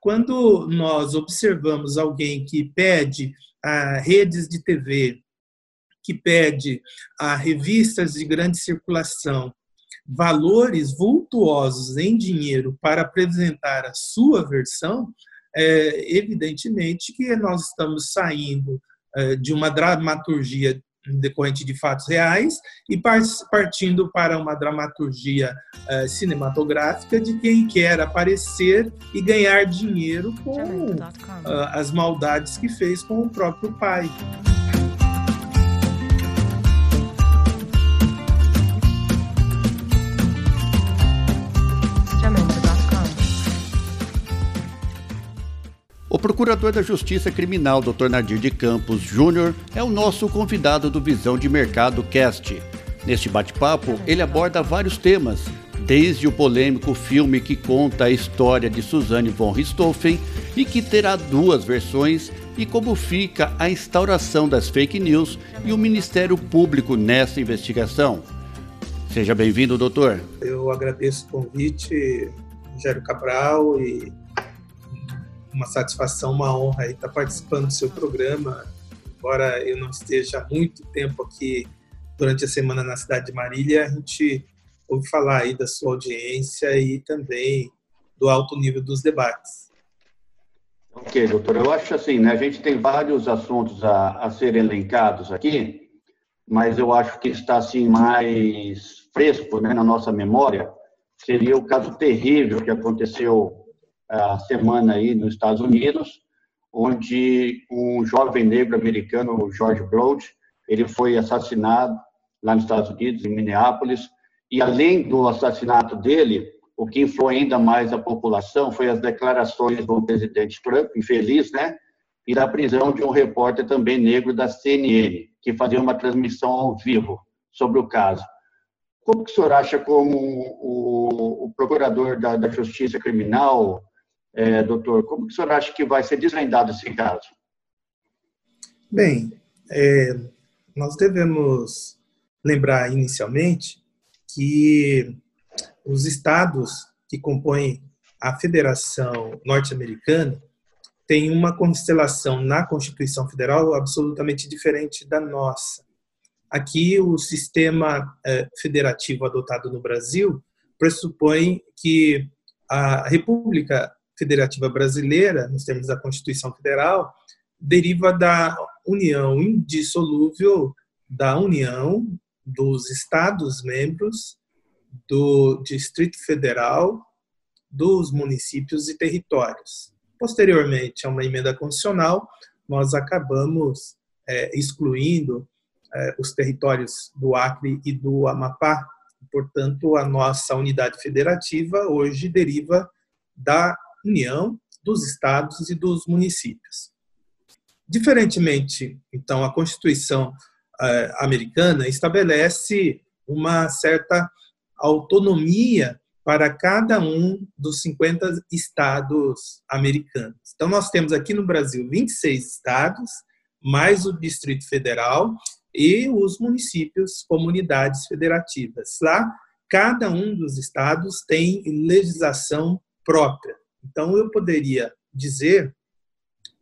quando nós observamos alguém que pede a redes de TV, que pede a revistas de grande circulação, valores vultuosos em dinheiro para apresentar a sua versão, é, evidentemente que nós estamos saindo é, de uma dramaturgia decorrente de fatos reais e partindo para uma dramaturgia é, cinematográfica de quem quer aparecer e ganhar dinheiro com é, as maldades que fez com o próprio pai. O procurador da Justiça Criminal, Dr. Nadir de Campos Júnior, é o nosso convidado do Visão de Mercado Cast. Neste bate-papo, ele aborda vários temas, desde o polêmico filme que conta a história de Suzanne von Richthofen e que terá duas versões, e como fica a instauração das fake news e o Ministério Público nessa investigação. Seja bem-vindo, doutor. Eu agradeço o convite, Rogério Cabral, e uma satisfação, uma honra estar participando do seu programa. Embora eu não esteja há muito tempo aqui durante a semana na cidade de Marília, a gente ouve falar aí da sua audiência e também do alto nível dos debates. Ok, doutor. Eu acho assim, né, a gente tem vários assuntos a, a serem elencados aqui, mas eu acho que está assim mais fresco né, na nossa memória seria o caso terrível que aconteceu a semana aí nos Estados Unidos, onde um jovem negro americano, George Floyd, ele foi assassinado lá nos Estados Unidos, em Minneapolis, e além do assassinato dele, o que influiu ainda mais a população foi as declarações do presidente Trump, infeliz, né? E da prisão de um repórter também negro da CNN, que fazia uma transmissão ao vivo sobre o caso. Como que o senhor acha como o, o procurador da, da Justiça Criminal, é, doutor, como o senhor acha que vai ser desvendado esse caso? Bem, é, nós devemos lembrar inicialmente que os estados que compõem a Federação Norte-Americana têm uma constelação na Constituição Federal absolutamente diferente da nossa. Aqui, o sistema é, federativo adotado no Brasil pressupõe que a República Federativa Brasileira, nos termos da Constituição Federal, deriva da união indissolúvel da União dos Estados membros do Distrito Federal, dos municípios e territórios. Posteriormente a uma emenda constitucional, nós acabamos é, excluindo é, os territórios do Acre e do Amapá. Portanto, a nossa unidade federativa hoje deriva da união dos estados e dos municípios. Diferentemente, então, a Constituição eh, americana estabelece uma certa autonomia para cada um dos 50 estados americanos. Então, nós temos aqui no Brasil 26 estados, mais o Distrito Federal e os municípios, comunidades federativas. Lá, cada um dos estados tem legislação própria. Então, eu poderia dizer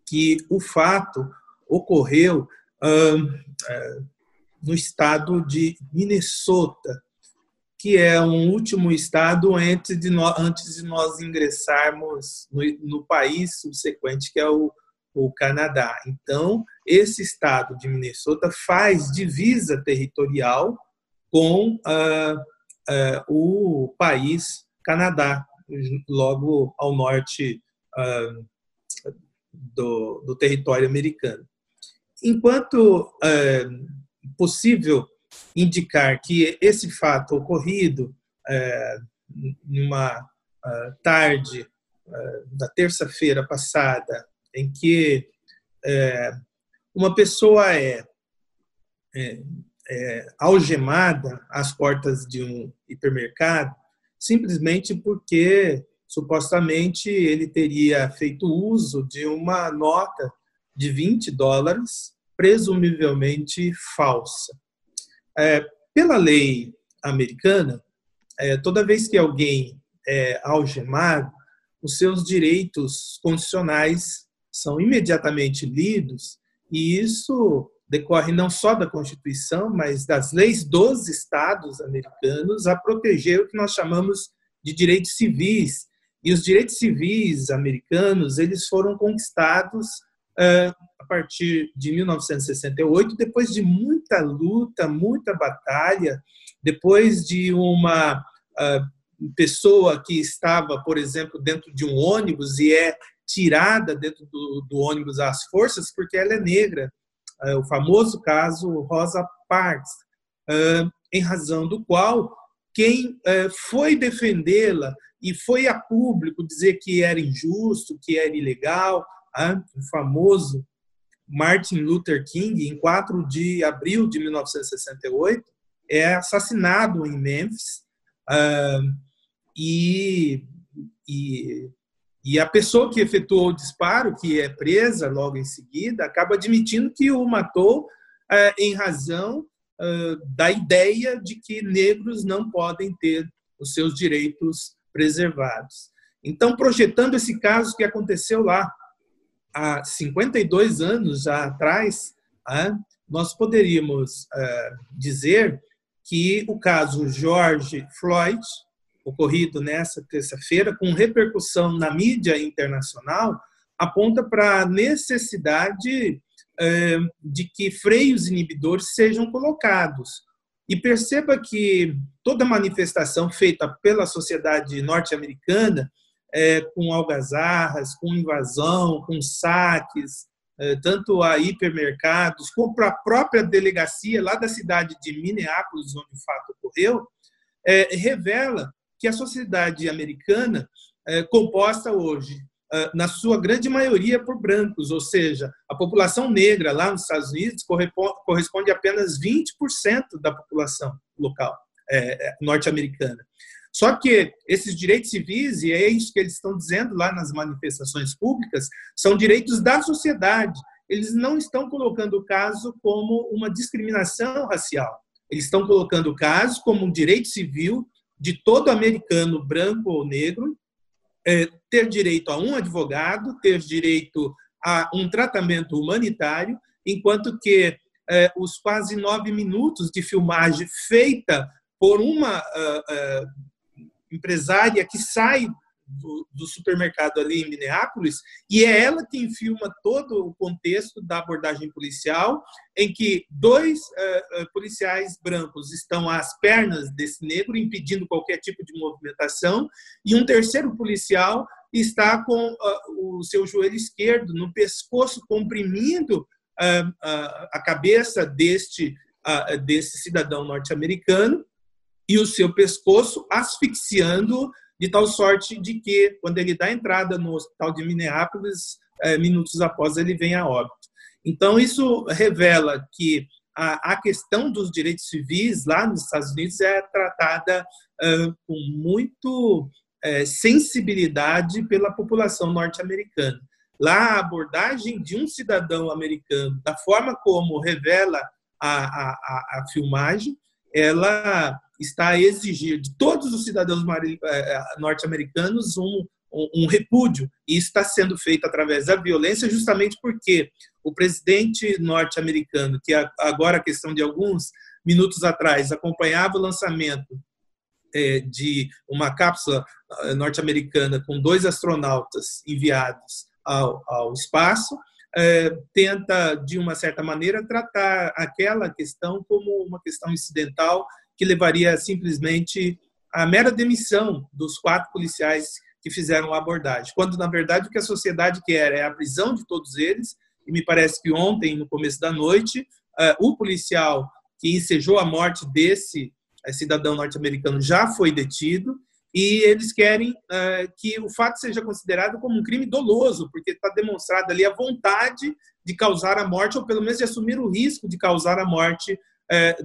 que o fato ocorreu uh, no estado de Minnesota, que é um último estado antes de nós, antes de nós ingressarmos no, no país subsequente, que é o, o Canadá. Então, esse estado de Minnesota faz divisa territorial com uh, uh, o país Canadá logo ao norte uh, do, do, território americano. Enquanto uh, possível indicar que esse fato ocorrido uh, numa tarde da terça-feira passada, em que uma pessoa é, é, é algemada às portas de um hipermercado, simplesmente porque supostamente ele teria feito uso de uma nota de 20 dólares, presumivelmente falsa. É, pela lei americana, é, toda vez que alguém é algemado, os seus direitos constitucionais são imediatamente lidos, e isso decorre não só da Constituição, mas das leis dos estados americanos a proteger o que nós chamamos de direitos civis. E os direitos civis americanos, eles foram conquistados uh, a partir de 1968, depois de muita luta, muita batalha, depois de uma uh, pessoa que estava, por exemplo, dentro de um ônibus e é tirada dentro do, do ônibus às forças porque ela é negra, o famoso caso Rosa Parks, é, em razão do qual quem é, foi defendê-la e foi a público dizer que era injusto, que era ilegal, o famoso Martin Luther King, em 4 de abril de 1968, é assassinado em Memphis e, e e a pessoa que efetuou o disparo, que é presa logo em seguida, acaba admitindo que o matou é, em razão da ideia de que negros não podem ter os seus direitos preservados. Então, projetando esse caso que aconteceu lá há 52 anos atrás, nós poderíamos dizer que o caso George Floyd ocorrido nessa terça-feira, com repercussão na mídia internacional, aponta para a necessidade é, de que freios inibidores sejam colocados. E perceba que toda manifestação feita pela sociedade norte-americana, é, com algazarras, com invasão, com saques, é, tanto a hipermercados, como a própria delegacia lá da cidade de Minneapolis, onde o fato ocorreu, revela que a sociedade americana é composta hoje, é, na sua grande maioria, por brancos, ou seja, a população negra lá nos Estados Unidos corresponde a apenas 20% da população local é, é, norte-americana. Só que esses direitos civis, e é isso que eles estão dizendo lá nas manifestações públicas, são direitos da sociedade. Eles não estão colocando o caso como uma discriminação racial. Eles estão colocando o caso como um direito civil de todo americano, branco ou negro, é, ter direito a um advogado, ter direito a um tratamento humanitário, enquanto que é, os quase nove minutos de filmagem feita por uma uh, uh, empresária que sai do, do, supermercado ali em Minneapolis, e é ela quem filma todo o contexto da abordagem policial, em que dois uh, uh, policiais brancos estão às pernas desse negro, impedindo qualquer tipo de movimentação, e um terceiro policial está com uh, o seu joelho esquerdo no pescoço, comprimindo a cabeça deste, desse cidadão norte-americano, e o seu pescoço asfixiando de tal sorte de que, quando ele dá entrada no hospital de Minneapolis, é, minutos após ele vem a óbito. Então, isso revela que a, questão dos direitos civis lá nos Estados Unidos é tratada com muito uh, sensibilidade pela população norte-americana. Lá, a abordagem de um cidadão americano, da forma como revela a, a, a filmagem, ela está a exigir de todos os cidadãos eh, eh, norte-americanos um, um, repúdio. E está sendo feito através da violência, justamente porque o presidente norte-americano, que agora, a questão de alguns minutos atrás, acompanhava o lançamento eh, de uma cápsula norte-americana com dois astronautas enviados ao, ao espaço, tenta, de uma certa maneira, tratar aquela questão como uma questão incidental que levaria simplesmente à mera demissão dos quatro policiais que fizeram a abordagem, quando na verdade o que a sociedade quer é a prisão de todos eles. E me parece que ontem, no começo da noite, uh, o policial que ensejou a morte desse uh, cidadão norte-americano já foi detido e eles querem uh, que o fato seja considerado como um crime doloso, porque está demonstrada ali a vontade de causar a morte, ou pelo menos de assumir o risco de causar a morte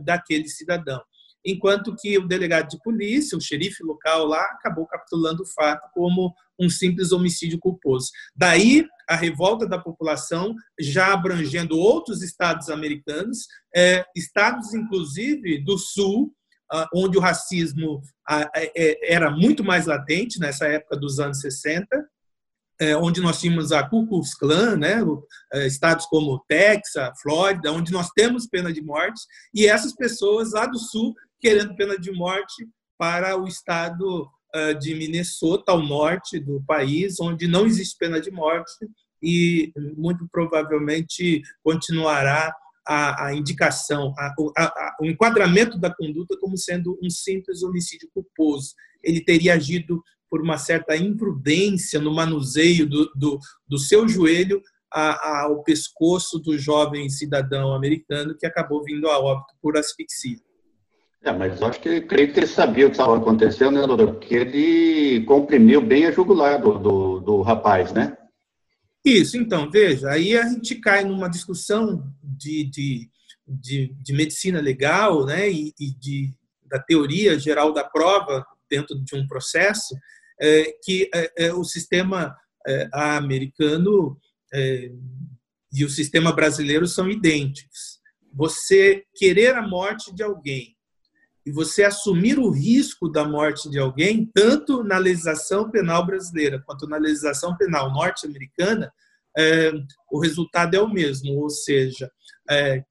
daquele cidadão enquanto que o delegado de polícia, o xerife local lá, acabou capitulando o fato como um simples homicídio culposo. Daí a revolta da população, já abrangendo outros estados americanos, é, estados inclusive do sul, onde o racismo é, era muito mais latente nessa época dos anos 60, é, onde nós tínhamos a Ku Klux Klan, né, estados como Texas, Flórida, onde nós temos pena de morte, e essas pessoas lá do sul querendo pena de morte para o estado de Minnesota, ao norte do país, onde não existe pena de morte e muito provavelmente continuará a, a indicação, a, a, o enquadramento da conduta como sendo um simples homicídio culposo. Ele teria agido por uma certa imprudência no manuseio do, do, do seu joelho ao pescoço do jovem cidadão americano que acabou vindo a óbito por asfixia. É, mas acho que creio que ele sabia o que estava acontecendo, né, doutor? Porque ele comprimiu bem a jugular do, do, do rapaz, né? Isso, então, veja, aí a gente cai numa discussão de, de, de, de medicina legal né, e, e, de, da teoria geral da prova dentro de um processo, é, que é, é, o sistema é, americano é, e o sistema brasileiro são idênticos. Você querer a morte de alguém e você assumir o risco da morte de alguém, tanto na legislação penal brasileira quanto na legislação penal norte-americana, é, o resultado é o mesmo, ou seja, é,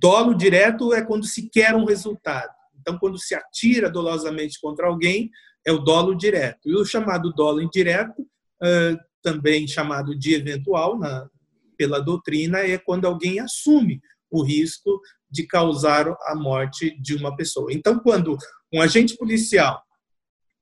dolo direto é quando se quer um resultado. Então, quando se atira dolosamente contra alguém, é o dolo direto. E o chamado dolo indireto, é, também chamado de eventual na, pela doutrina, é quando alguém assume o risco de causar a morte de uma pessoa. Então, quando um agente policial,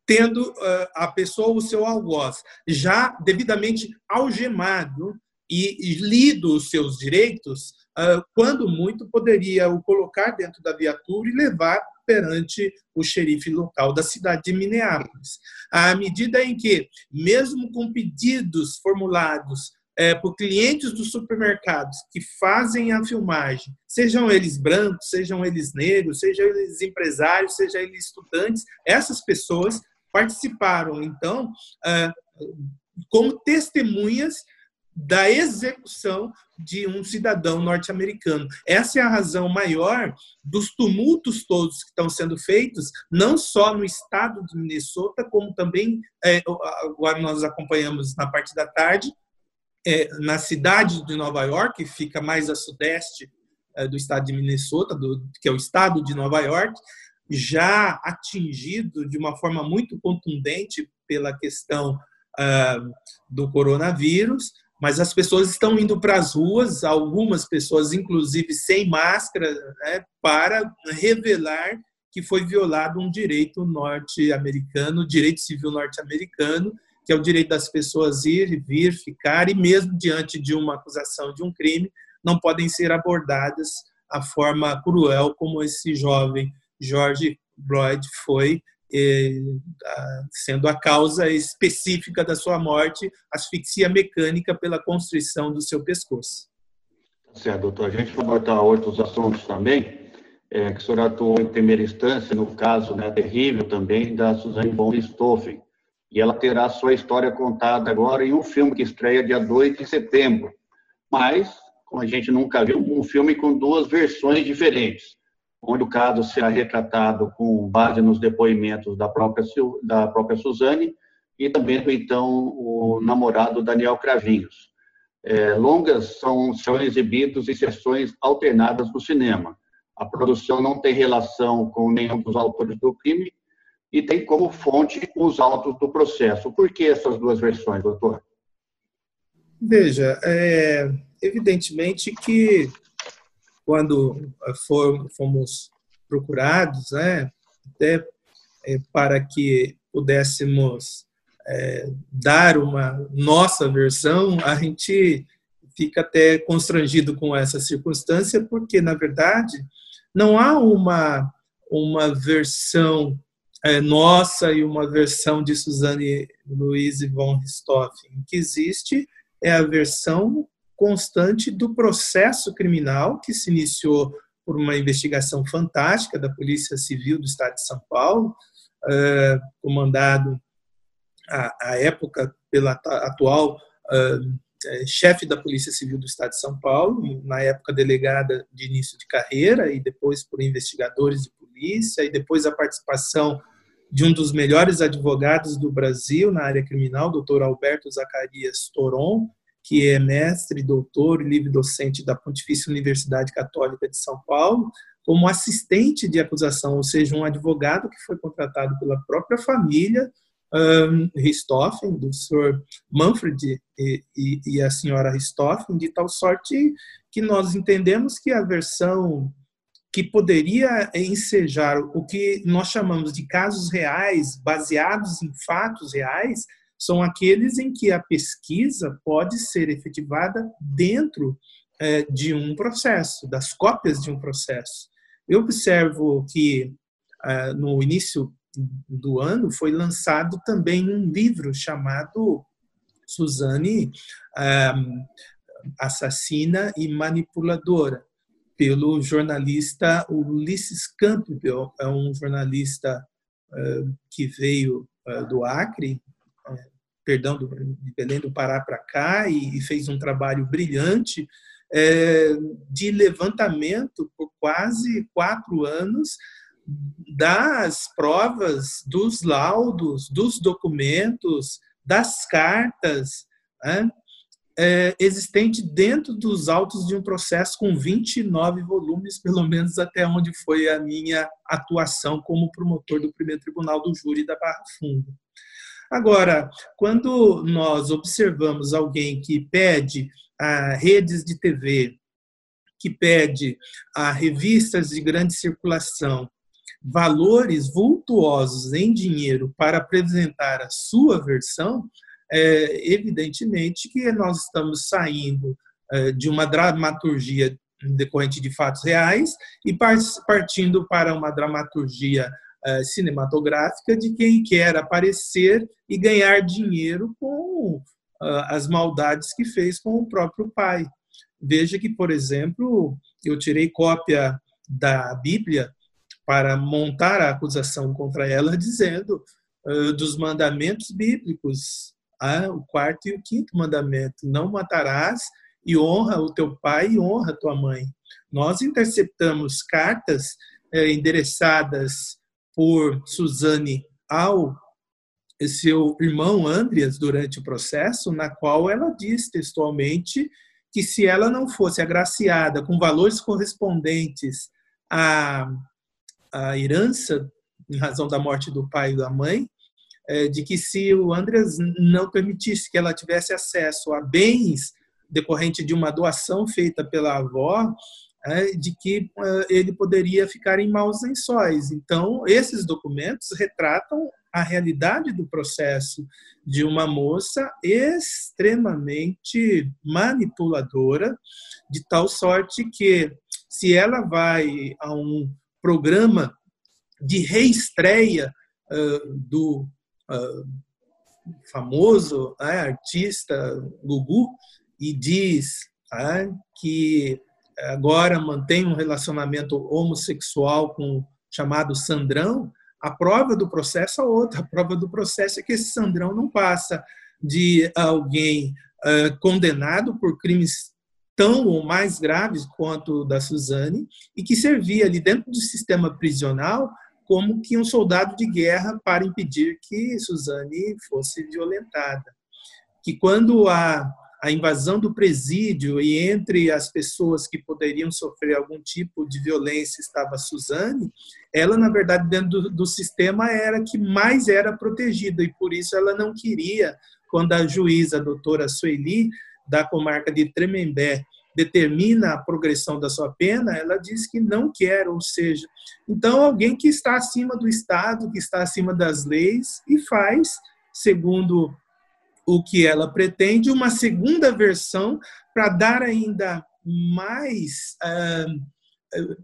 tendo uh, a pessoa, o seu algoz, já devidamente algemado e, lido os seus direitos, uh, quando muito, poderia o colocar dentro da viatura e levar perante o xerife local da cidade de Minneapolis. À medida em que, mesmo com pedidos formulados é, por clientes dos supermercados que fazem a filmagem, sejam eles brancos, sejam eles negros, sejam eles empresários, sejam eles estudantes, essas pessoas participaram, então, é, como testemunhas da execução de um cidadão norte-americano. Essa é a razão maior dos tumultos todos que estão sendo feitos, não só no estado de Minnesota, como também, é, agora nós acompanhamos na parte da tarde, é, na cidade de Nova York, que fica mais a sudeste é, do estado de Minnesota, do, que é o estado de Nova York, já atingido de uma forma muito contundente pela questão ah, do coronavírus, mas as pessoas estão indo para as ruas, algumas pessoas, inclusive, sem máscara, né, para revelar que foi violado um direito norte-americano, direito civil norte-americano, que é o direito das pessoas ir, vir, ficar, e mesmo diante de uma acusação de um crime, não podem ser abordadas a forma cruel como esse jovem George Floyd foi, sendo a causa específica da sua morte, asfixia mecânica pela constrição do seu pescoço. Certo, doutor. A gente vai abordar outros assuntos também, é, que o senhor atuou em primeira instância, no caso né, terrível também da Suzanne von Richthofen, e ela terá sua história contada agora em um filme que estreia dia 2 de setembro. Mas, como a gente nunca viu, um filme com duas versões diferentes, onde o caso será retratado com base nos depoimentos da própria, da própria Suzane e também do então o namorado Daniel Cravinhos. É, longas são, são exibidos em sessões alternadas no cinema. A produção não tem relação com nenhum dos autores do crime e tem como fonte os autos do processo. Por que essas duas versões, doutor? Veja, é, evidentemente que quando for, fomos procurados, né, até é, para que pudéssemos é, dar uma nossa versão, a gente fica até constrangido com essa circunstância, porque, na verdade, não há uma, uma versão é, nossa e uma versão de Suzanne Louise von Richthofen. O que existe é a versão constante do processo criminal que se iniciou por uma investigação fantástica da Polícia Civil do Estado de São Paulo, é, comandado à, à, época pela atual é, chefe da Polícia Civil do Estado de São Paulo, na época delegada de início de carreira e depois por investigadores de polícia e depois a participação de um dos melhores advogados do Brasil na área criminal, doutor Alberto Zacarias Toron, que é mestre, doutor e livre docente da Pontifícia Universidade Católica de São Paulo, como assistente de acusação, ou seja, um advogado que foi contratado pela própria família um, Richthofen, do Sr. Manfred e, e, e, a senhora Richthofen, de tal sorte que nós entendemos que a versão que poderia ensejar o que nós chamamos de casos reais, baseados em fatos reais, são aqueles em que a pesquisa pode ser efetivada dentro é, de um processo, das cópias de um processo. Eu observo que é, no início do ano foi lançado também um livro chamado Suzane é, Assassina e Manipuladora, pelo jornalista Ulisses Campbell, é um jornalista que veio do Acre, perdão, do, de Belém do Pará para cá e, fez um trabalho brilhante de levantamento por quase quatro anos das provas, dos laudos, dos documentos, das cartas né, é, existente dentro dos autos de um processo com 29 volumes, pelo menos até onde foi a minha atuação como promotor do primeiro tribunal do júri da Barra Funda. Agora, quando nós observamos alguém que pede a redes de TV, que pede a revistas de grande circulação, valores vultuosos em dinheiro para apresentar a sua versão, é, evidentemente que nós estamos saindo é, de uma dramaturgia decorrente de fatos reais e partindo para uma dramaturgia eh, cinematográfica de quem quer aparecer e ganhar dinheiro com uh, as maldades que fez com o próprio pai. Veja que, por exemplo, eu tirei cópia da Bíblia para montar a acusação contra ela, dizendo uh, dos mandamentos bíblicos, o quarto e o quinto mandamento: não matarás e honra o teu pai e honra a tua mãe. Nós interceptamos cartas eh, endereçadas por Suzane ao seu irmão Andreas durante o processo, na qual ela diz textualmente que se ela não fosse agraciada com valores correspondentes à, à herança em razão da morte do pai e da mãe, é, de que se o Andreas não permitisse que ela tivesse acesso a bens decorrente de uma doação feita pela avó, é, de que uh, ele poderia ficar em maus lençóis. Então, esses documentos retratam a realidade do processo de uma moça extremamente manipuladora, de tal sorte que, se ela vai a um programa de reestreia do uh, famoso né, artista Gugu e diz que agora mantém um relacionamento homossexual com o chamado Sandrão, a prova do processo é outra. A prova do processo é que esse Sandrão não passa de alguém uh, condenado por crimes tão ou mais graves quanto o da Suzane e que servia ali dentro do sistema prisional como que um soldado de guerra para impedir que Suzane fosse violentada. Que quando a a invasão do presídio e entre as pessoas que poderiam sofrer algum tipo de violência estava Suzane, ela, na verdade, dentro do, do sistema era que mais era protegida e por isso ela não queria, quando a juíza, a doutora Sueli, da comarca de Tremembé, determina a progressão da sua pena, ela diz que não quer, ou seja, então alguém que está acima do Estado, que está acima das leis e faz segundo o que ela pretende, uma segunda versão para dar ainda mais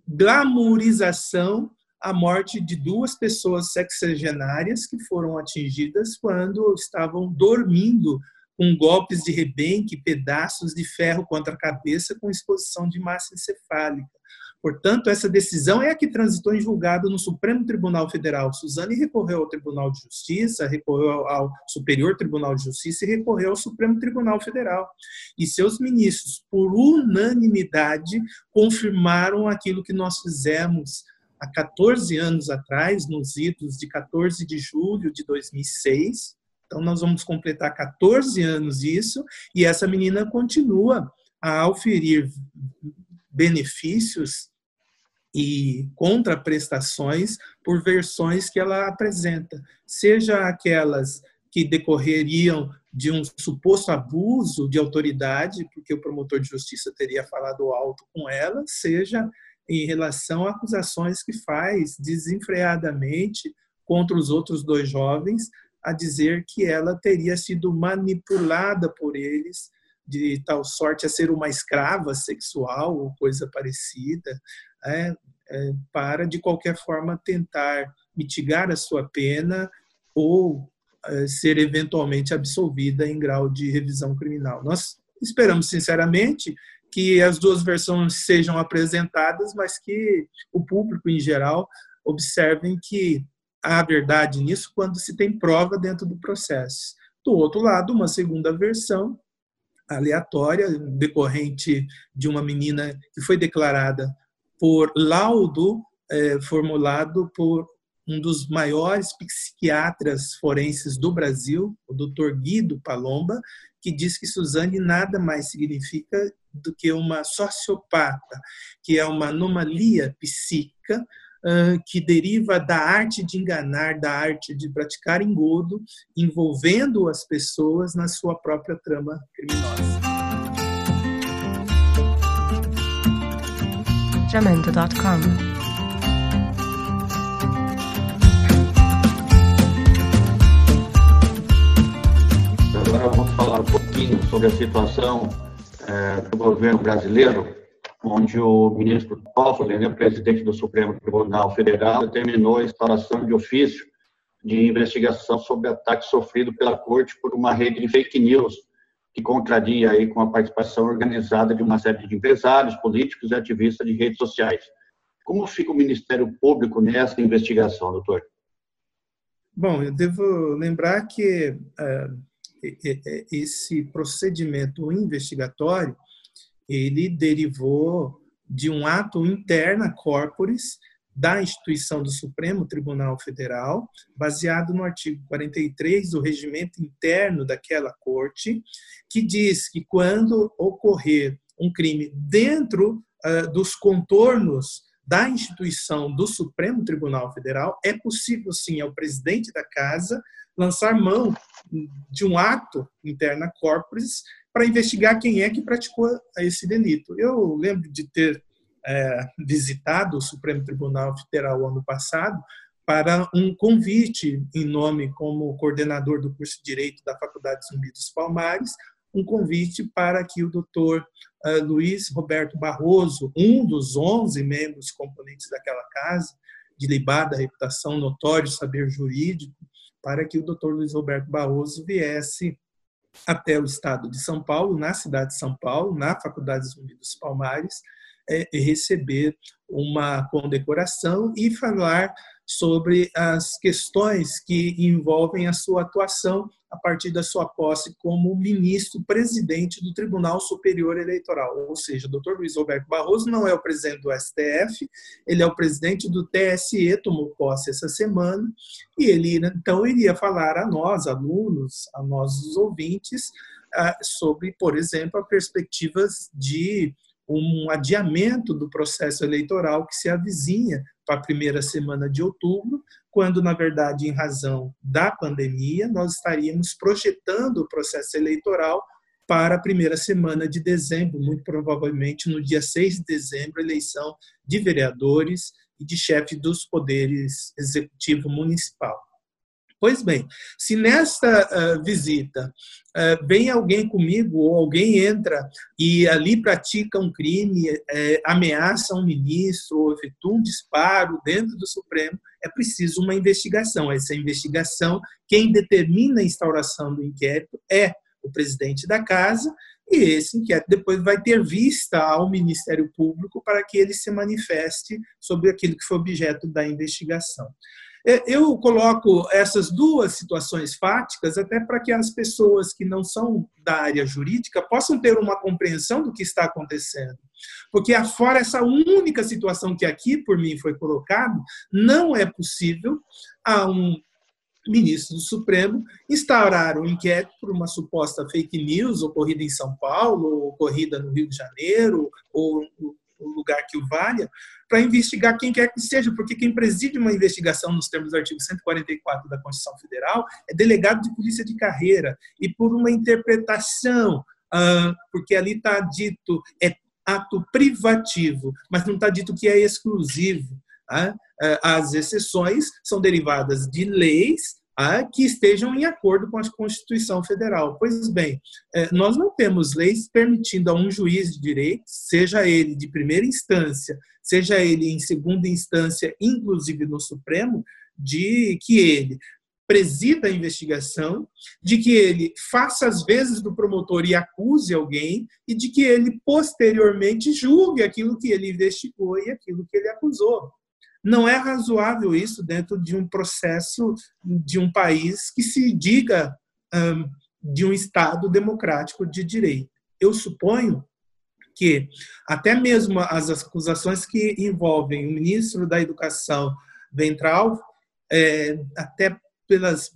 glamourização à morte de duas pessoas sexagenárias que foram atingidas quando estavam dormindo com golpes de rebenque, pedaços de ferro contra a cabeça com exposição de massa encefálica. Portanto, essa decisão é a que transitou em julgado no Supremo Tribunal Federal. Suzane recorreu ao Tribunal de Justiça, recorreu ao Superior Tribunal de Justiça e recorreu ao Supremo Tribunal Federal. E seus ministros, por unanimidade, confirmaram aquilo que nós fizemos há 14 anos atrás, nos idos de 14 de julho de 2006. Então, nós vamos completar 14 anos isso, e essa menina continua a oferir benefícios e contraprestações por versões que ela apresenta, seja aquelas que decorreriam de um suposto abuso de autoridade, porque o promotor de justiça teria falado alto com ela, seja em relação a acusações que faz desenfreadamente contra os outros dois jovens, a dizer que ela teria sido manipulada por eles de tal sorte a ser uma escrava sexual ou coisa parecida, é, é, para de qualquer forma tentar mitigar a sua pena ou é, ser eventualmente absolvida em grau de revisão criminal. Nós esperamos sinceramente que as duas versões sejam apresentadas, mas que o público em geral observem que há verdade nisso quando se tem prova dentro do processo. Do outro lado, uma segunda versão aleatória, decorrente de uma menina que foi declarada por laudo é, formulado por um dos maiores psiquiatras forenses do Brasil, o Dr. Guido Palomba, que diz que Suzane nada mais significa do que uma sociopata, que é uma anomalia psíquica que deriva da arte de enganar, da arte de praticar engodo, envolvendo as pessoas na sua própria trama criminosa. Jamendo.com Agora vamos falar um pouquinho sobre a situação é, do governo brasileiro onde o ministro Toffoli, né, presidente do Supremo Tribunal Federal, determinou a instalação de ofício de investigação sobre ataque sofrido pela corte por uma rede de fake news que contraria aí com a participação organizada de uma série de empresários, políticos e ativistas de redes sociais. Como fica o Ministério Público nessa investigação, doutor? Bom, eu devo lembrar que uh, esse procedimento investigatório ele derivou de um ato interna corporis da instituição do Supremo Tribunal Federal, baseado no artigo 43 do regimento interno daquela corte, que diz que quando ocorrer um crime dentro uh, dos contornos da instituição do Supremo Tribunal Federal, é possível sim ao presidente da casa lançar mão de um ato interna corporis para investigar quem é que praticou esse delito. Eu lembro de ter é, visitado o Supremo Tribunal Federal ano passado para um convite em nome como coordenador do curso de Direito da Faculdade Zumbi dos Palmares, um convite para que o doutor uh, Luiz Roberto Barroso, um dos 11 membros componentes daquela casa, de libada reputação, notório saber jurídico, para que o doutor Luiz Roberto Barroso viesse até o estado de São Paulo, na cidade de São Paulo, na Faculdade Zumbi dos Palmares, é, receber uma condecoração e falar sobre as questões que envolvem a sua atuação a partir da sua posse como ministro presidente do Tribunal Superior Eleitoral. Ou seja, o doutor Luiz Roberto Barroso não é o presidente do STF, ele é o presidente do TSE, tomou posse essa semana, e ele então iria falar a nós, alunos, a nós, os ouvintes, ah, sobre, por exemplo, as perspectivas de um adiamento do processo eleitoral que se avizinha para a primeira semana de outubro, quando, na verdade, em razão da pandemia, nós estaríamos projetando o processo eleitoral para a primeira semana de dezembro, muito provavelmente no dia 6 de dezembro, eleição de vereadores e de chefe dos poderes executivo municipal. Pois bem, se nesta uh, visita uh, vem alguém comigo ou alguém entra e ali pratica um crime, uh, ameaça um ministro ou efetua um disparo dentro do Supremo, é preciso uma investigação. Essa investigação, quem determina a instauração do inquérito é o presidente da casa e esse inquérito depois vai ter vista ao Ministério Público para que ele se manifeste sobre aquilo que foi objeto da investigação. É, eu coloco essas duas situações fáticas até para que as pessoas que não são da área jurídica possam ter uma compreensão do que está acontecendo. Porque, afora essa única situação que aqui por mim foi colocado, não é possível a um ministro do Supremo instaurar um inquérito por uma suposta fake news ocorrida em São Paulo, ocorrida no Rio de Janeiro, ou o lugar que o valha, para investigar quem quer que seja, porque quem preside uma investigação nos termos do artigo 144 da Constituição Federal é delegado de polícia de carreira, e por uma interpretação, porque ali está dito é ato privativo, mas não está dito que é exclusivo. As exceções são derivadas de leis que estejam em acordo com a Constituição Federal. Pois bem, é, nós não temos leis permitindo a um juiz de direito, seja ele de primeira instância, seja ele em segunda instância, inclusive no Supremo, de que ele presida a investigação, de que ele faça as vezes do promotor e acuse alguém, e de que ele posteriormente julgue aquilo que ele investigou e aquilo que ele acusou. Não é razoável isso dentro de um processo de um país que se diga um, de um Estado democrático de direito. Eu suponho que até mesmo as acusações que envolvem o ministro da Educação Ventral, é, até pelas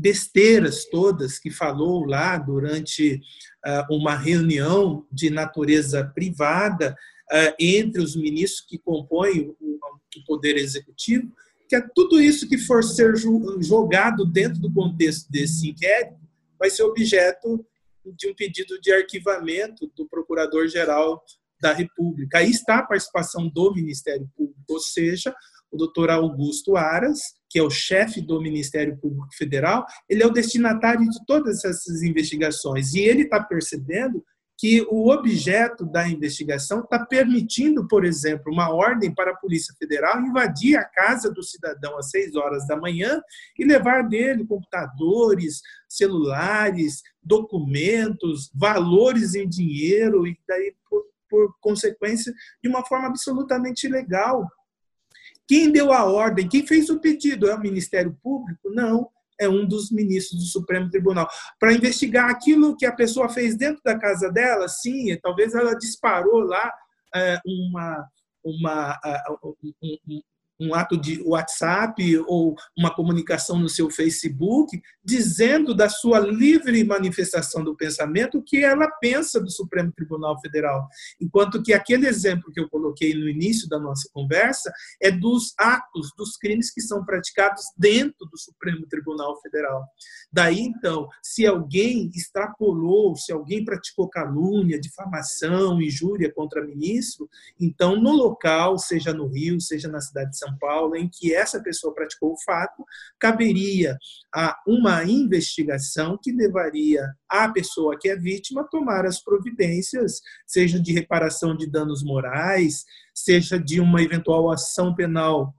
besteiras todas que falou lá durante uh, uma reunião de natureza privada uh, entre os ministros que compõem o do Poder Executivo, que é tudo isso que for ser jogado dentro do contexto desse inquérito vai ser objeto de um pedido de arquivamento do Procurador-Geral da República. Aí está a participação do Ministério Público, ou seja, o doutor Augusto Aras, que é o chefe do Ministério Público Federal, ele é o destinatário de todas essas investigações. E ele está percebendo que o objeto da investigação está permitindo, por exemplo, uma ordem para a Polícia Federal invadir a casa do cidadão às seis horas da manhã e levar dele computadores, celulares, documentos, valores em dinheiro e daí por, por consequência de uma forma absolutamente ilegal. Quem deu a ordem? Quem fez o pedido? É o Ministério Público? Não é um dos ministros do Supremo Tribunal. Para investigar aquilo que a pessoa fez dentro da casa dela, sim, talvez ela disparou lá é, uma, uma, um, um ato de WhatsApp ou uma comunicação no seu Facebook, dizendo da sua livre manifestação do pensamento o que ela pensa do Supremo Tribunal Federal. Enquanto que aquele exemplo que eu coloquei no início da nossa conversa é dos atos, dos crimes que são praticados dentro do Supremo Tribunal Federal. Daí, então, se alguém extrapolou, se alguém praticou calúnia, difamação, injúria contra ministro, então no local, seja no Rio, seja na cidade de São são Paulo, em que essa pessoa praticou o fato, caberia a uma investigação que levaria a pessoa que é vítima a tomar as providências, seja de reparação de danos morais, seja de uma eventual ação penal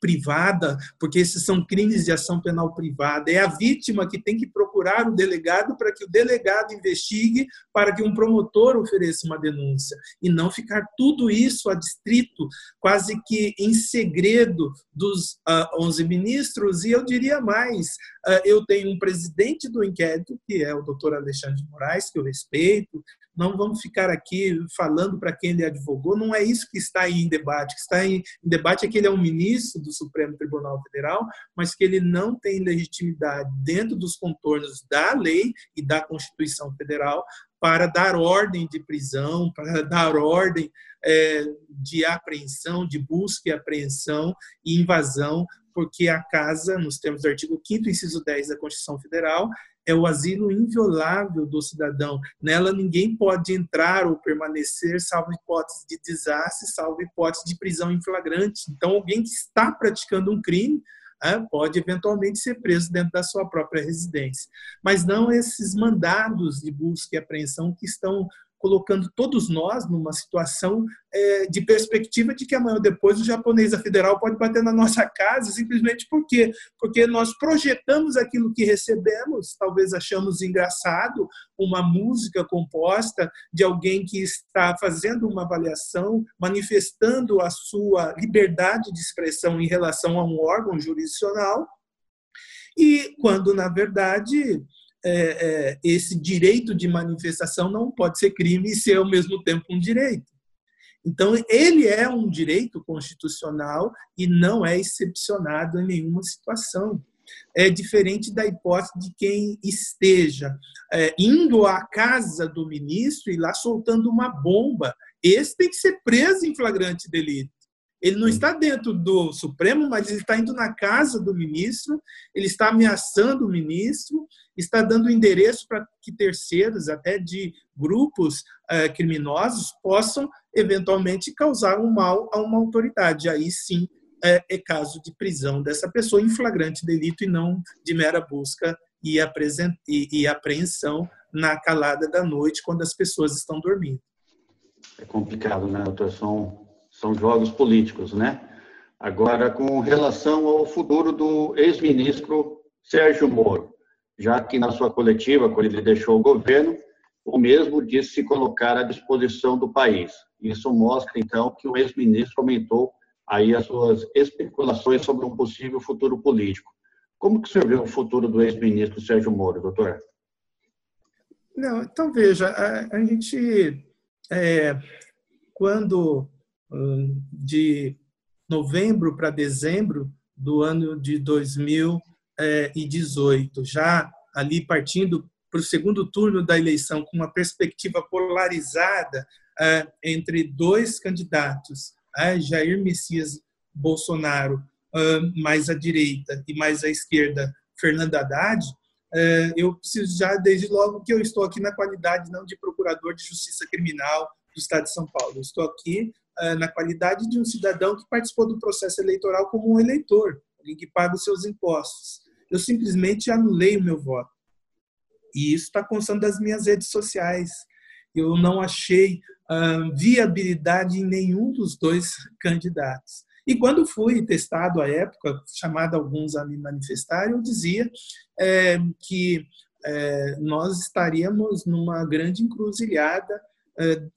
privada, porque esses são crimes de ação penal privada. É a vítima que tem que procurar o delegado para que o delegado investigue, para que um promotor ofereça uma denúncia. E não ficar tudo isso adstrito, quase que em segredo, dos uh, ah, 11 ministros. E eu diria mais: uh, eu tenho um presidente do inquérito, que é o doutor Alexandre de Moraes, que eu respeito, não vamos ficar aqui falando para quem ele advogou, não é isso que está em debate. O que está em debate é que ele é um ministro do Supremo Tribunal Federal, mas que ele não tem legitimidade dentro dos contornos da lei e da Constituição Federal para dar ordem de prisão, para dar ordem é, de apreensão, de busca e apreensão e invasão, porque a casa, nos termos do artigo 5 inciso 10 da Constituição Federal, é o asilo inviolável do cidadão. Nela ninguém pode entrar ou permanecer, salvo hipótese de desastre, salvo hipótese de prisão em flagrante. Então, alguém que está praticando um crime é, pode eventualmente ser preso dentro da sua própria residência. Mas não esses mandados de busca e apreensão que estão colocando todos nós numa situação é, de perspectiva de que amanhã ou depois o japonês federal pode bater na nossa casa, simplesmente por quê? Porque nós projetamos aquilo que recebemos, talvez achamos engraçado uma música composta de alguém que está fazendo uma avaliação, manifestando a sua liberdade de expressão em relação a um órgão jurisdicional, e quando, na verdade, é, é, esse direito de manifestação não pode ser crime e ser ao mesmo tempo um direito. Então, ele é um direito constitucional e não é excepcionado em nenhuma situação. É diferente da hipótese de quem esteja é, indo à casa do ministro e lá soltando uma bomba. Esse tem que ser preso em flagrante delito. Ele não está dentro do Supremo, mas ele está indo na casa do ministro, ele está ameaçando o ministro, está dando endereço para que terceiros, até de grupos eh, criminosos, possam eventualmente causar um mal a uma autoridade. Aí sim é, é caso de prisão dessa pessoa em flagrante delito e não de mera busca e, e apreensão na calada da noite, quando as pessoas estão dormindo. É complicado, né, doutor? São são jogos políticos, né? Agora, com relação ao futuro do ex-ministro Sérgio Moro, já que na sua coletiva, quando ele deixou o governo, o mesmo disse se colocar à disposição do país. Isso mostra, então, que o ex-ministro aumentou aí as suas especulações sobre um possível futuro político. Como que o senhor vê o futuro do ex-ministro Sérgio Moro, doutor? Não, então veja, a, a gente, é, quando de novembro para dezembro do ano de 2018, já ali partindo para o segundo turno da eleição com uma perspectiva polarizada é, entre dois candidatos, é, Jair Messias Bolsonaro mais à direita e mais à esquerda Fernando Haddad, é, eu preciso já desde logo que eu estou aqui na qualidade não de procurador de justiça criminal do Estado de São Paulo, eu estou aqui na qualidade de um cidadão que participou do processo eleitoral como um eleitor, alguém que paga os seus impostos. Eu simplesmente anulei o meu voto. E isso está constando das minhas redes sociais. Eu não achei viabilidade em nenhum dos dois candidatos. E quando fui testado à época, chamado alguns a me manifestar, eu dizia é, que é, nós estaríamos numa grande encruzilhada eh,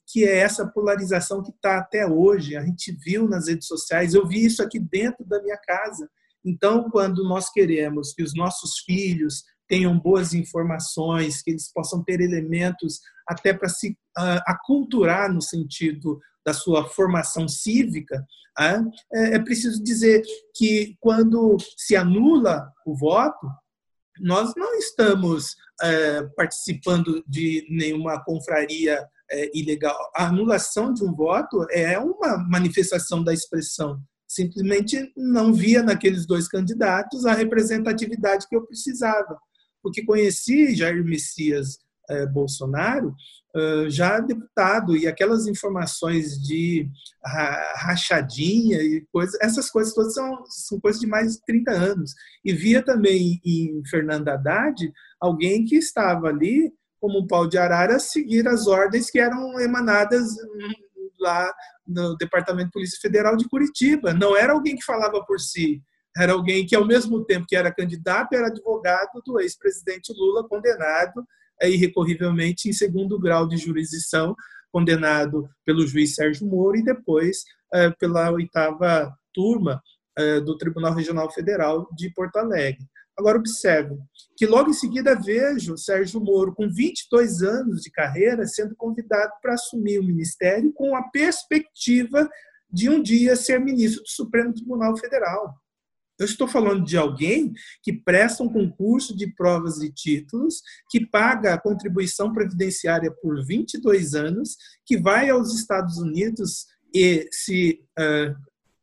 que é essa polarização que está até hoje. A gente viu nas redes sociais, eu vi isso aqui dentro da minha casa. Então, quando nós queremos que os nossos filhos tenham boas informações, que eles possam ter elementos até para se uh, aculturar no sentido da sua formação cívica, uh, é, é preciso dizer que quando se anula o voto, nós não estamos uh, participando de nenhuma confraria é, ilegal. A anulação de um voto é uma manifestação da expressão. Simplesmente não via naqueles dois candidatos a representatividade que eu precisava. Porque conheci Jair Messias é, Bolsonaro já deputado e aquelas informações de rachadinha e coisas, essas coisas todas são, são coisas de mais de 30 anos. E via também em Fernando Haddad alguém que estava ali como um pau de arara, seguir as ordens que eram emanadas lá no Departamento de Polícia Federal de Curitiba. Não era alguém que falava por si, era alguém que, ao mesmo tempo que era candidato, era advogado do ex-presidente Lula, condenado é, irrecorrivelmente em segundo grau de jurisdição, condenado pelo juiz Sérgio Moro e depois é, pela oitava turma é, do Tribunal Regional Federal de Porto Alegre. Agora, observe que logo em seguida vejo Sérgio Moro, com 22 anos de carreira, sendo convidado para assumir o ministério com a perspectiva de um dia ser ministro do Supremo Tribunal Federal. Eu estou falando de alguém que presta um concurso de provas e títulos, que paga a contribuição previdenciária por 22 anos, que vai aos Estados Unidos e se uh,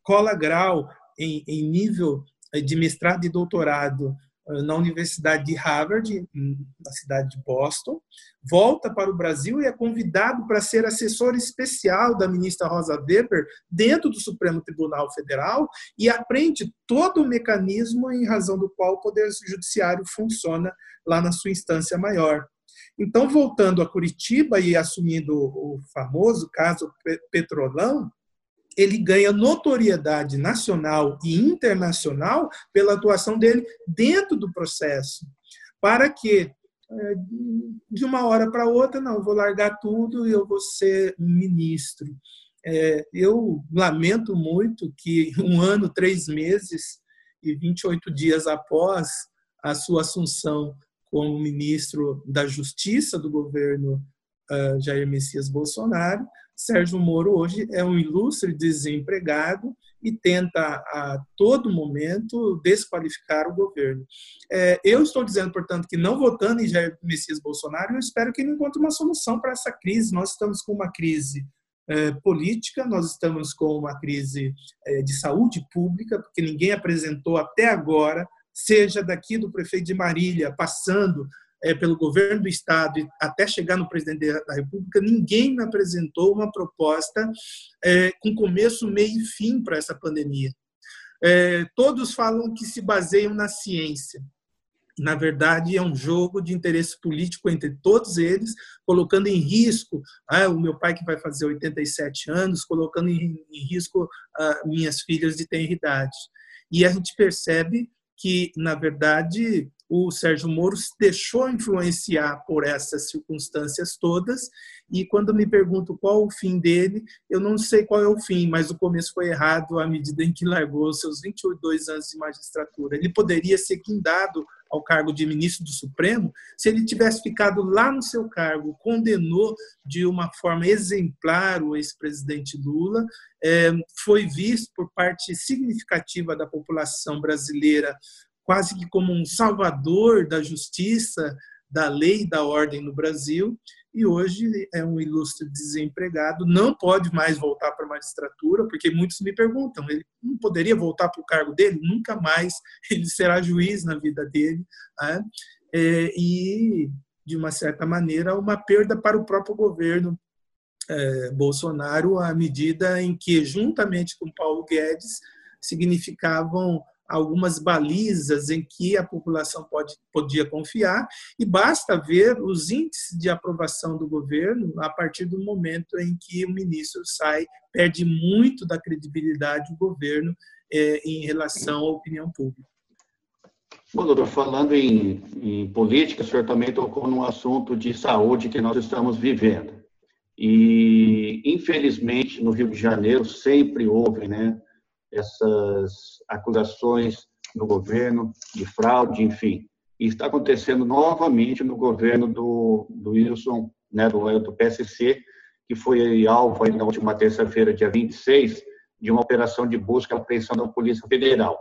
cola grau em, em nível de mestrado e doutorado eh, na Universidade de Harvard, na cidade de Boston, volta para o Brasil e é convidado para ser assessor especial da ministra Rosa Weber dentro do Supremo Tribunal Federal e aprende todo o mecanismo em razão do qual o Poder Judiciário funciona lá na sua instância maior. Então, voltando a Curitiba e assumindo o famoso caso Petrolão, ele ganha notoriedade nacional e internacional pela atuação dele dentro do processo, para que é, de uma hora para outra, não, vou largar tudo e eu vou ser ministro. É, eu lamento muito que um ano, três meses e 28 dias após a sua assunção como ministro da Justiça do governo uh, Jair Messias Bolsonaro, Sérgio Moro hoje é um ilustre desempregado e tenta a todo momento desqualificar o governo. É, eu estou dizendo, portanto, que não votando em Jair Messias Bolsonaro, eu espero que ele encontre uma solução para essa crise. Nós estamos com uma crise é, política, nós estamos com uma crise é, de saúde pública, porque ninguém apresentou até agora, seja daqui do prefeito de Marília, passando é, pelo governo do estado até chegar no presidente da República, ninguém me apresentou uma proposta é, com começo, meio e fim para essa pandemia. É, todos falam que se baseiam na ciência. Na verdade, é um jogo de interesse político entre todos eles, colocando em risco ah, o meu pai, que vai fazer 87 anos, colocando em, em risco ah, minhas filhas de tenra idade. E a gente percebe que, na verdade, o Sérgio Moro se deixou influenciar por essas circunstâncias todas, e quando me pergunto qual o fim dele, eu não sei qual é o fim, mas o começo foi errado à medida em que largou seus 22 anos de magistratura. Ele poderia ser quindado ao cargo de ministro do Supremo se ele tivesse ficado lá no seu cargo, condenou de uma forma exemplar o ex-presidente Lula, é, foi visto por parte significativa da população brasileira quase que como um salvador da justiça, da lei da ordem no Brasil, e hoje é um ilustre desempregado, não pode mais voltar para a magistratura, porque muitos me perguntam, ele não poderia voltar para o cargo dele? Nunca mais ele será juiz na vida dele. Né? É, e, de uma certa maneira, uma perda para o próprio governo é, Bolsonaro, à medida em que, juntamente com Paulo Guedes, significavam algumas balizas em que a população pode, podia confiar, e basta ver os índices de aprovação do governo a partir do momento em que o ministro sai, perde muito da credibilidade do governo é, em relação à opinião pública. Bom, doutor, falando em, em política, o senhor também tocou num assunto de saúde que nós estamos vivendo. E, infelizmente, no Rio de Janeiro sempre houve, né, essas acusações no governo de fraude, enfim. E está acontecendo novamente no governo do, do Wilson, né, do, do PSC, que foi alvo na última terça-feira, dia 26, de uma operação de busca e apreensão da Polícia Federal.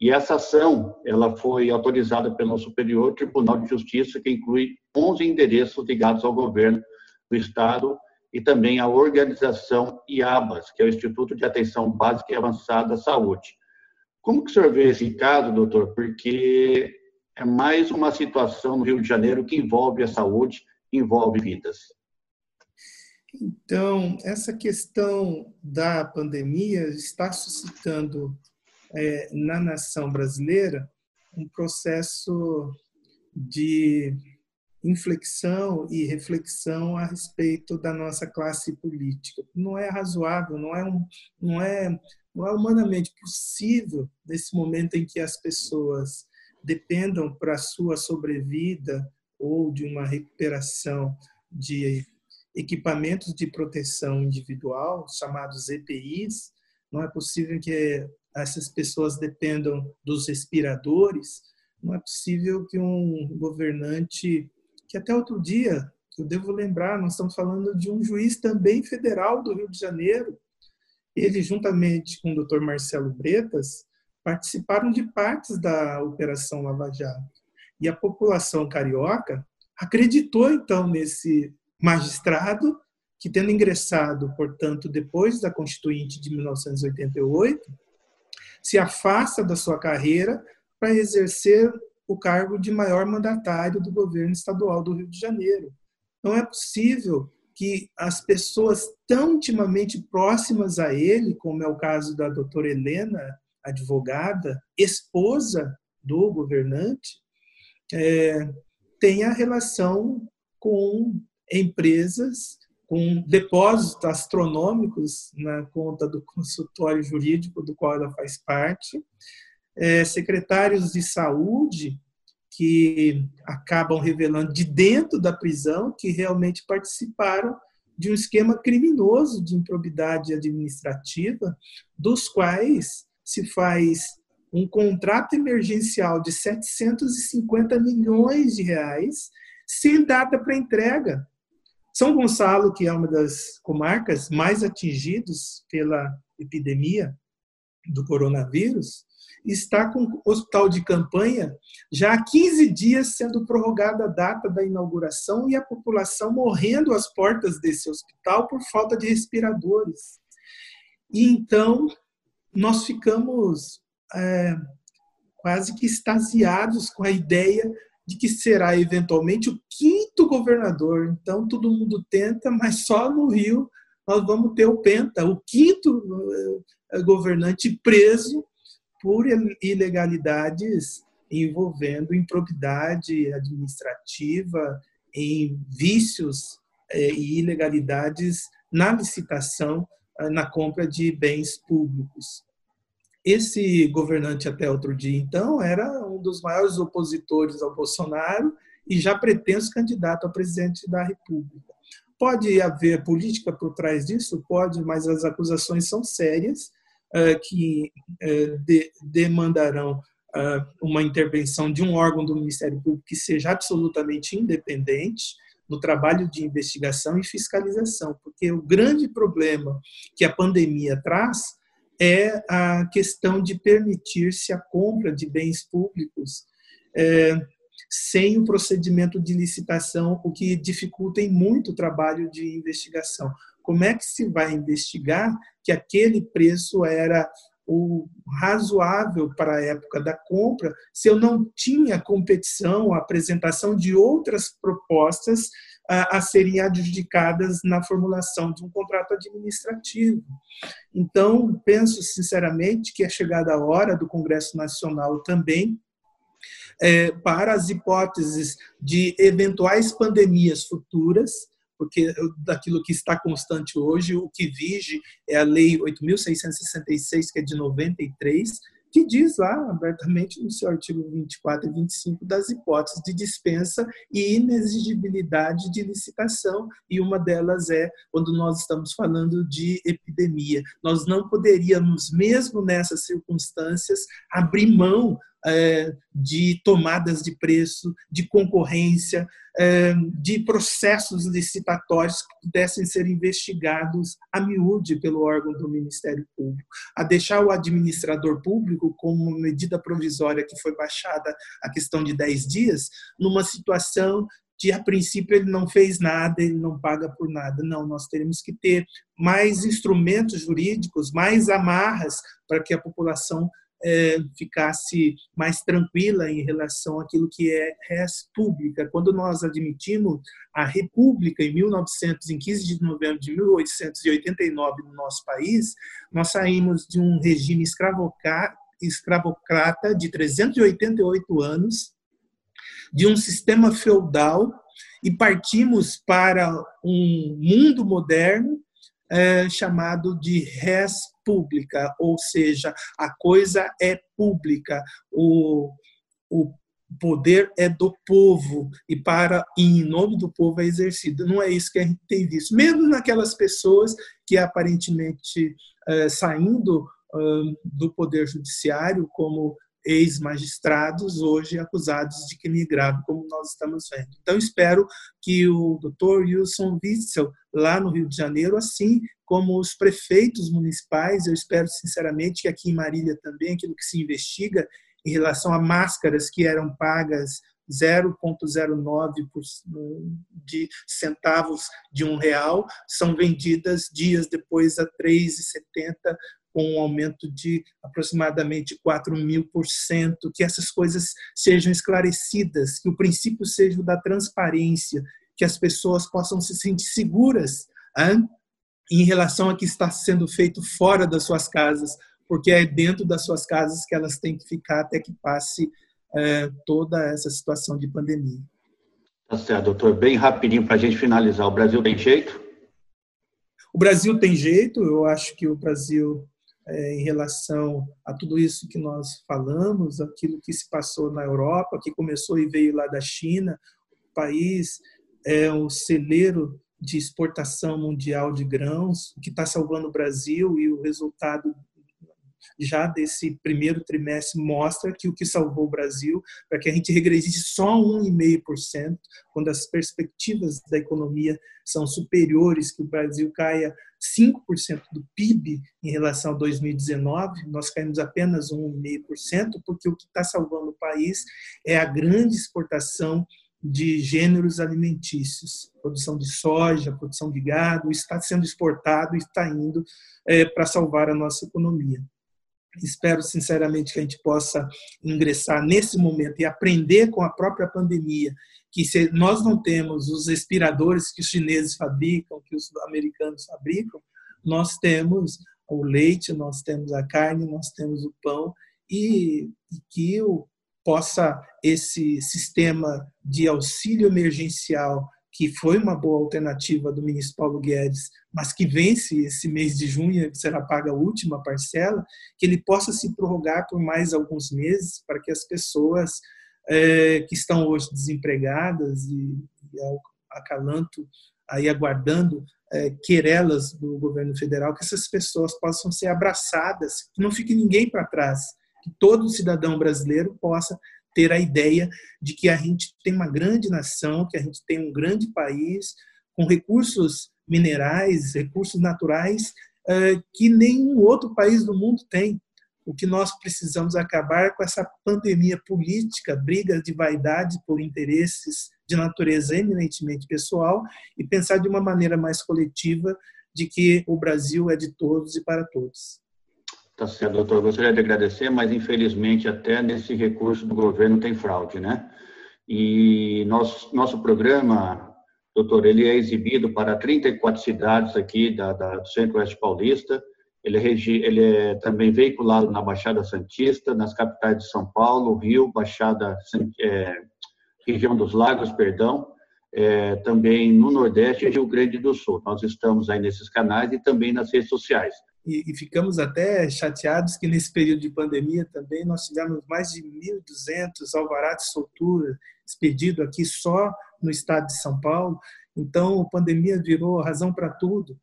E essa ação ela foi autorizada pelo Superior Tribunal de Justiça, que inclui 11 endereços ligados ao governo do Estado e também a organização IABAS, que é o Instituto de Atenção Básica e Avançada à Saúde. Como que o senhor vê esse caso, doutor? Porque é mais uma situação no Rio de Janeiro que envolve a saúde, envolve vidas. Então, essa questão da pandemia está suscitando é, na nação brasileira um processo de inflexão e reflexão a respeito da nossa classe política. Não é razoável, não é, um, não é, não é humanamente possível, nesse momento em que as pessoas dependam para a sua sobrevida ou de uma recuperação de equipamentos de proteção individual, chamados EPIs, não é possível que essas pessoas dependam dos respiradores, não é possível que um governante que até outro dia, eu devo lembrar, nós estamos falando de um juiz também federal do Rio de Janeiro. Ele, juntamente com o doutor Marcelo Bretas, participaram de partes da Operação Lava Jato. E a população carioca acreditou, então, nesse magistrado que, tendo ingressado, portanto, depois da Constituinte de 1988, se afasta da sua carreira para exercer o cargo de maior mandatário do governo estadual do Rio de Janeiro. Não é possível que as pessoas tão intimamente próximas a ele, como é o caso da doutora Helena, advogada, esposa do governante, é, tenha relação com empresas com depósitos astronômicos na conta do consultório jurídico do qual ela faz parte, é, secretários de saúde que acabam revelando de dentro da prisão que realmente participaram de um esquema criminoso de improbidade administrativa, dos quais se faz um contrato emergencial de 750 milhões de reais sem data para entrega. São Gonçalo, que é uma das comarcas mais atingidas pela epidemia do coronavírus, está com o hospital de campanha já há 15 dias sendo prorrogada a data da inauguração e a população morrendo às portas desse hospital por falta de respiradores. E então nós ficamos é, quase que extasiados com a ideia de que será eventualmente o quinto governador. Então, todo mundo tenta, mas só no Rio nós vamos ter o Penta, o quinto eh, governante preso por ilegalidades envolvendo improbidade administrativa, em vícios eh, e ilegalidades na licitação, eh, na compra de bens públicos. Esse governante até outro dia, então, era um dos maiores opositores ao Bolsonaro e já pretenso candidato a presidente da República. Pode haver política por trás disso? Pode, mas as acusações são sérias, que eh, demandarão eh, uma intervenção de um órgão do Ministério Público que seja absolutamente independente no trabalho de investigação e fiscalização, porque o grande problema que a pandemia traz é a questão de permitir-se a compra de bens públicos é, sem o procedimento de licitação, o que dificulta muito o trabalho de investigação. Como é que se vai investigar que aquele preço era o razoável para a época da compra, se eu não tinha competição, apresentação de outras propostas a, a serem adjudicadas na formulação de um contrato administrativo. Então, penso sinceramente que é chegada a hora do Congresso Nacional também é, para as hipóteses de eventuais pandemias futuras, porque daquilo que está constante hoje, o que vige é a Lei 8.666, que é de 93, que diz lá abertamente no seu artigo 24 e 25 das hipóteses de dispensa e inexigibilidade de licitação, e uma delas é quando nós estamos falando de epidemia. Nós não poderíamos, mesmo nessas circunstâncias, abrir mão de tomadas de preço, de concorrência, é, de processos licitatórios que pudessem ser investigados a miúde pelo órgão do Ministério Público, a deixar o administrador público, como medida provisória que foi baixada a questão de 10 dias, numa situação que a princípio ele não fez nada, ele não paga por nada. Não, nós teremos que ter mais instrumentos jurídicos, mais amarras para que a população é, ficasse mais tranquila em relação àquilo que é res pública. Quando nós admitimos a República em 1900, em 15 de novembro de 1889 no nosso país, nós saímos de um regime escravocrata de 388 anos, de um sistema feudal e partimos para um mundo moderno é, chamado de res pública, ou seja, a coisa é pública, o, o poder é do povo e para e em nome do povo é exercido. Não é isso que a gente tem visto, mesmo naquelas pessoas que aparentemente é, saindo do poder judiciário como ex-magistrados hoje acusados de crime grave, como nós estamos vendo. Então, espero que o doutor Wilson Witzel, lá no Rio de Janeiro, assim como os prefeitos municipais, eu espero sinceramente que aqui em Marília também, aquilo que se investiga em relação a máscaras que eram pagas 0,09 de centavos de um real são vendidas dias depois a 3,70 com um aumento de aproximadamente 4 mil por cento, que essas coisas sejam esclarecidas, que o princípio seja o da transparência, que as pessoas possam se sentir seguras hein, em relação a que está sendo feito fora das suas casas, porque é dentro das suas casas que elas têm que ficar até que passe é, toda essa situação de pandemia. Tá certo, doutor. Bem rapidinho para a gente finalizar. O Brasil tem jeito? O Brasil tem jeito. Eu acho que o Brasil, é, em relação a tudo isso que nós falamos, aquilo que se passou na Europa, que começou e veio lá da China, o país é um celeiro de exportação mundial de grãos, que está salvando o Brasil e o resultado já desse primeiro trimestre mostra que o que salvou o Brasil, para que a gente regredisse só 1,5%, quando as perspectivas da economia são superiores, que o Brasil caia 5% do PIB em relação a 2019, nós caímos apenas 1,5%, porque o que está salvando o país é a grande exportação de gêneros alimentícios, produção de soja, produção de gado, está sendo exportado e está indo é, para salvar a nossa economia. Espero sinceramente que a gente possa ingressar nesse momento e aprender com a própria pandemia, que se nós não temos os respiradores que os chineses fabricam, que os americanos fabricam, nós temos o leite, nós temos a carne, nós temos o pão e, e que o possa esse sistema de auxílio emergencial, que foi uma boa alternativa do ministro Paulo Guedes, mas que vence esse mês de junho, será paga a última parcela, que ele possa se prorrogar por mais alguns meses para que as pessoas é, que estão hoje desempregadas e, e acalanto, aí aguardando é, querelas do governo federal, que essas pessoas possam ser abraçadas, que não fique ninguém para trás, que todo cidadão brasileiro possa ter a ideia de que a gente tem uma grande nação, que a gente tem um grande país com recursos minerais, recursos naturais eh, que nenhum outro país do mundo tem. O que nós precisamos acabar com essa pandemia política, briga de vaidade por interesses de natureza eminentemente pessoal e pensar de uma maneira mais coletiva de que o Brasil é de todos e para todos. Tá certo, doutor. Gostaria de agradecer, mas infelizmente até nesse recurso do governo tem fraude, né? E nosso, nosso programa, doutor, ele é exibido para 34 cidades aqui da, da Centro-Oeste Paulista. Ele ele é também veiculado na Baixada Santista, nas capitais de São Paulo, Rio, Baixada, é, região dos Lagos, perdão, é, também no Nordeste e Rio Grande do Sul. Nós estamos aí nesses canais e também nas redes sociais e, e, ficamos até chateados que nesse período de pandemia também nós tivemos mais de 1.200 alvarás de soltura expedido aqui só no estado de São Paulo. Então, a pandemia virou razão para tudo,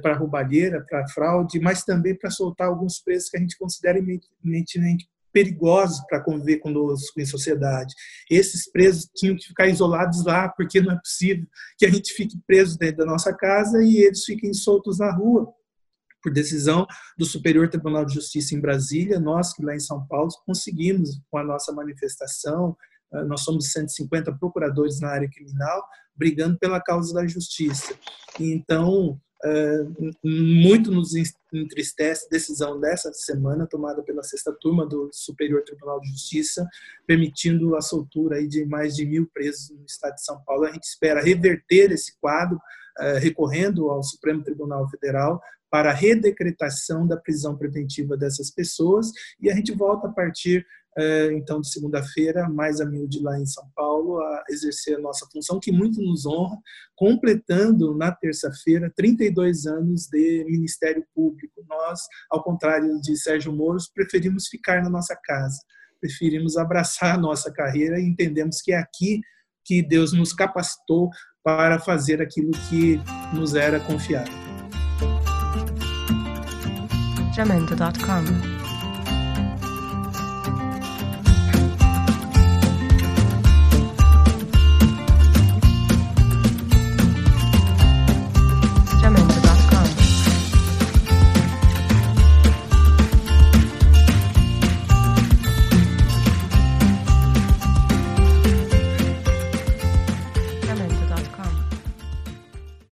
para roubalheira, para fraude, mas também para soltar alguns preços que a gente considera eminentemente perigosos para conviver conosco em sociedade. Esses presos tinham que ficar isolados lá, porque não é possível que a gente fique preso dentro da nossa casa e eles fiquem soltos na rua por decisão do Superior Tribunal de Justiça em Brasília, nós que lá em São Paulo conseguimos, com a nossa manifestação, eh, nós somos 150 procuradores na área criminal, brigando pela causa da justiça. Então, muito nos entristece a decisão dessa semana, tomada pela sexta turma do Superior Tribunal de Justiça, permitindo a soltura de mais de mil presos no estado de São Paulo. A gente espera reverter esse quadro, eh, recorrendo ao Supremo Tribunal Federal, para a redecretação da prisão preventiva dessas pessoas e a gente volta a partir então de segunda-feira, mais a miúde lá em São Paulo, a exercer a nossa função, que muito nos honra, completando na terça-feira 32 anos de Ministério Público. Nós, ao contrário de Sérgio Moro, preferimos ficar na nossa casa, preferimos abraçar a nossa carreira e entendemos que é aqui que Deus nos capacitou para fazer aquilo que nos era confiado.